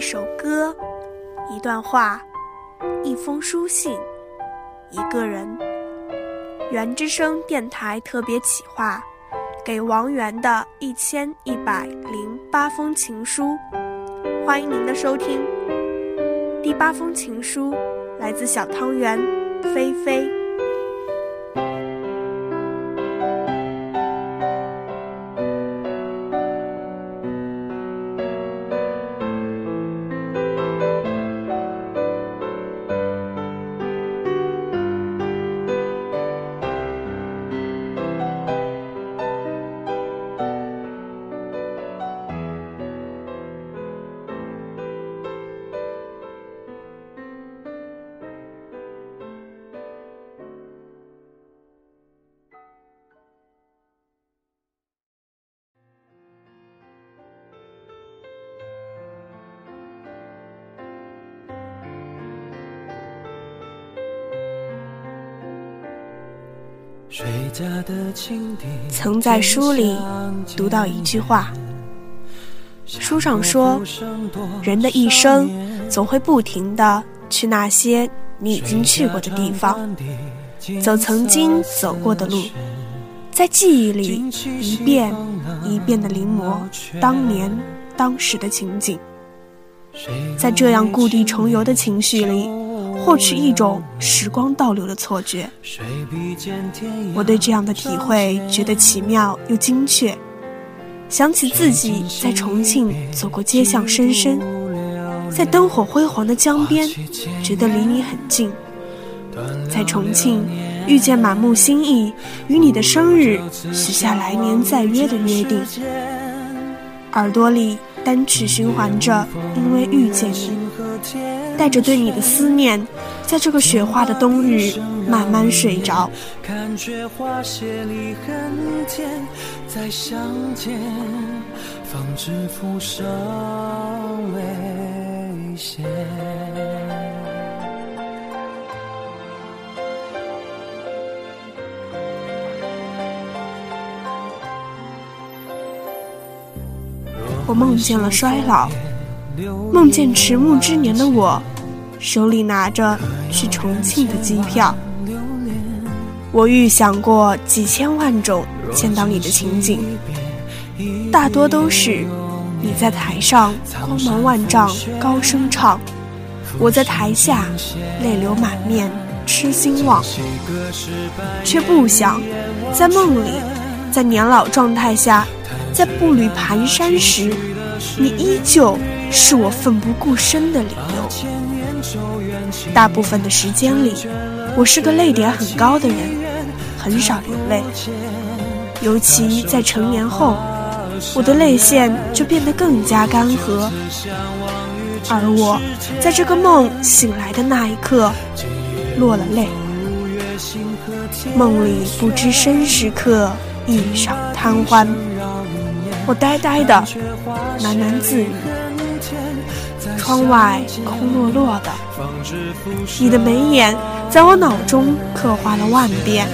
一首歌，一段话，一封书信，一个人。圆之声电台特别企划，给王源的一千一百零八封情书，欢迎您的收听。第八封情书来自小汤圆，菲菲。曾在书里读到一句话，书上说，人的一生总会不停的去那些你已经去过的地方，走曾经走过的路，在记忆里一遍一遍的临摹当年当时的情景，在这样故地重游的情绪里。获取一种时光倒流的错觉，我对这样的体会觉得奇妙又精确。想起自己在重庆走过街巷深深，在灯火辉煌的江边，觉得离你很近。在重庆遇见满目心意，与你的生日许下来年再约的约定。耳朵里单曲循环着，因为遇见你。带着对你的思念，在这个雪花的冬日慢慢睡着。感觉花谢离很甜，再相见，方知浮生危险。我梦见了衰老。梦见迟暮之年的我，手里拿着去重庆的机票。我预想过几千万种见到你的情景，大多都是你在台上光芒万丈高声唱，我在台下泪流满面痴心望，却不想在梦里，在年老状态下，在步履蹒跚时，你依旧。是我奋不顾身的理由。大部分的时间里，我是个泪点很高的人，很少流泪。尤其在成年后，我的泪腺就变得更加干涸。而我在这个梦醒来的那一刻，落了泪。梦里不知身是客，一晌贪欢。我呆呆的喃喃自语。窗外空落落的，你的眉眼在我脑中刻画了万遍。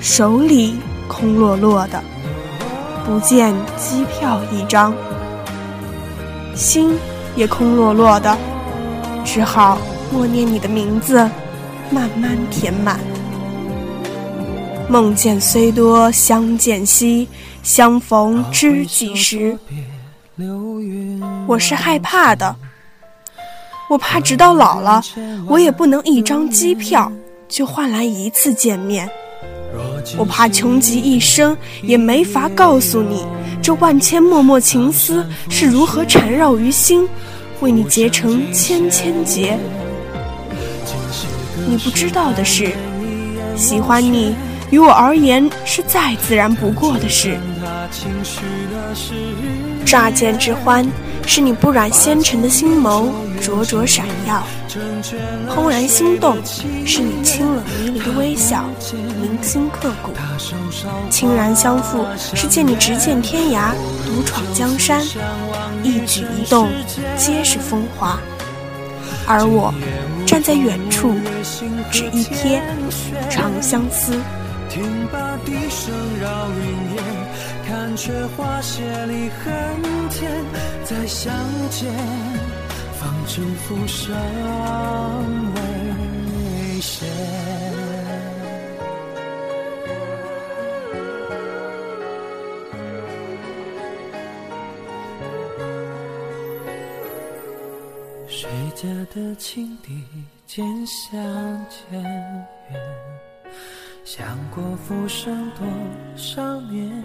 手里空落落的，不见机票一张。心也空落落的，只好默念你的名字，慢慢填满。梦见虽多，相见稀，相逢知几时。我是害怕的，我怕直到老了，我也不能一张机票就换来一次见面。我怕穷极一生也没法告诉你，这万千脉脉情丝是如何缠绕于心，为你结成千千结。你不知道的是，喜欢你于我而言是再自然不过的事。乍见之欢，是你不染纤尘的心眸灼灼闪耀；怦然心动，是你清冷迷离的微笑铭心刻骨；轻然相负，是见你直剑天涯，独闯江山，一举一动皆是风华。而我站在远处，只一瞥，长相思。听罢笛声绕云烟。看却花谢离恨天，再相见方知浮生未歇。谁家的青笛渐相渐远，想过浮生多少年。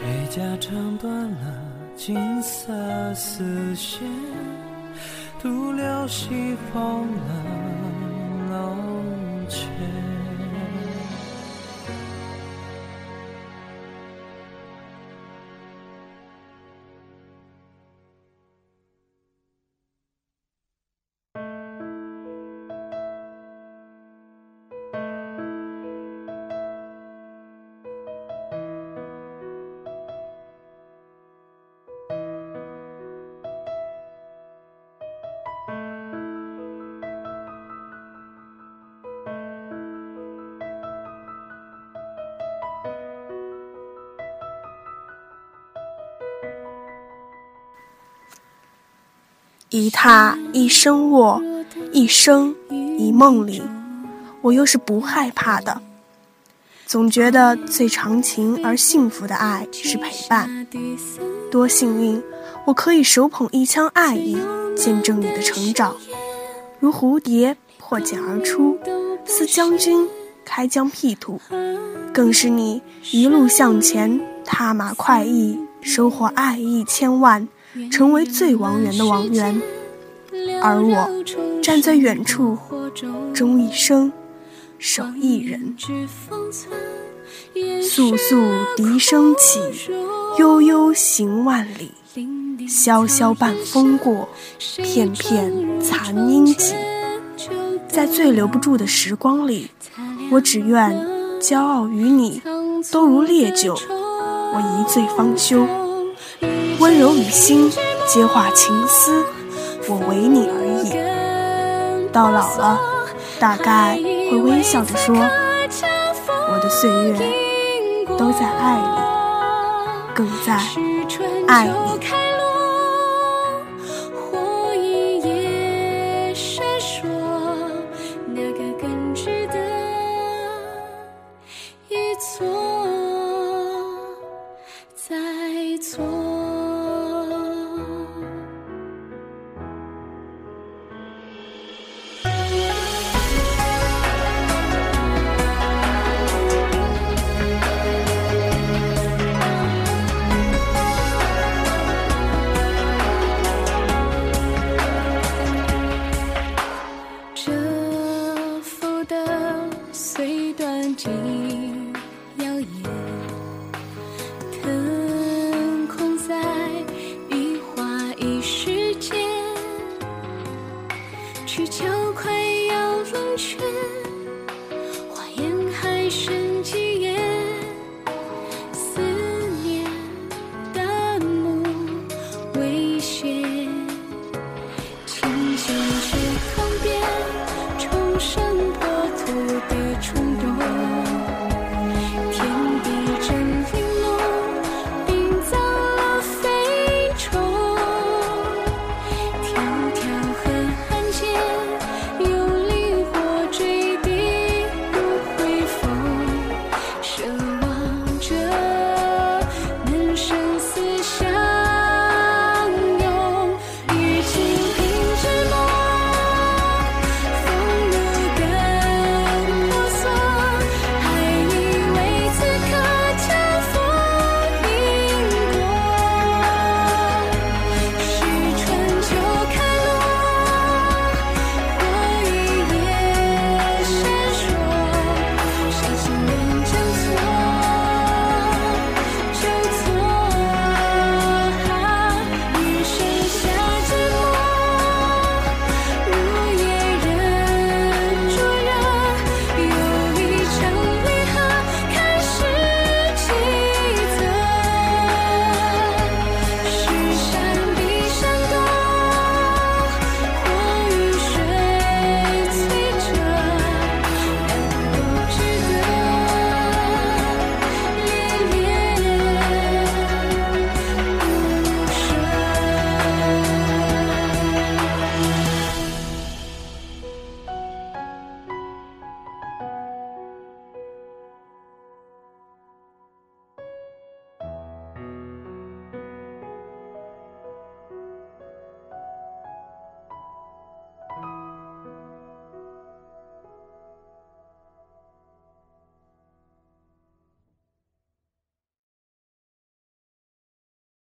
谁家唱断了金色丝线，徒留西风冷。一榻一生卧，一生一梦里，我又是不害怕的。总觉得最长情而幸福的爱是陪伴。多幸运，我可以手捧一腔爱意，见证你的成长，如蝴蝶破茧而出，似将军开疆辟土，更是你一路向前，踏马快意，收获爱意千万。成为最王源的王源，而我站在远处，终一生守一人。簌簌笛声起，悠悠行万里，萧萧半风过，片片残音起。在最留不住的时光里，我只愿骄傲与你都如烈酒，我一醉方休。柔与心，皆化情丝。我为你而已。到老了，大概会微笑着说：我的岁月都在爱里，更在爱里。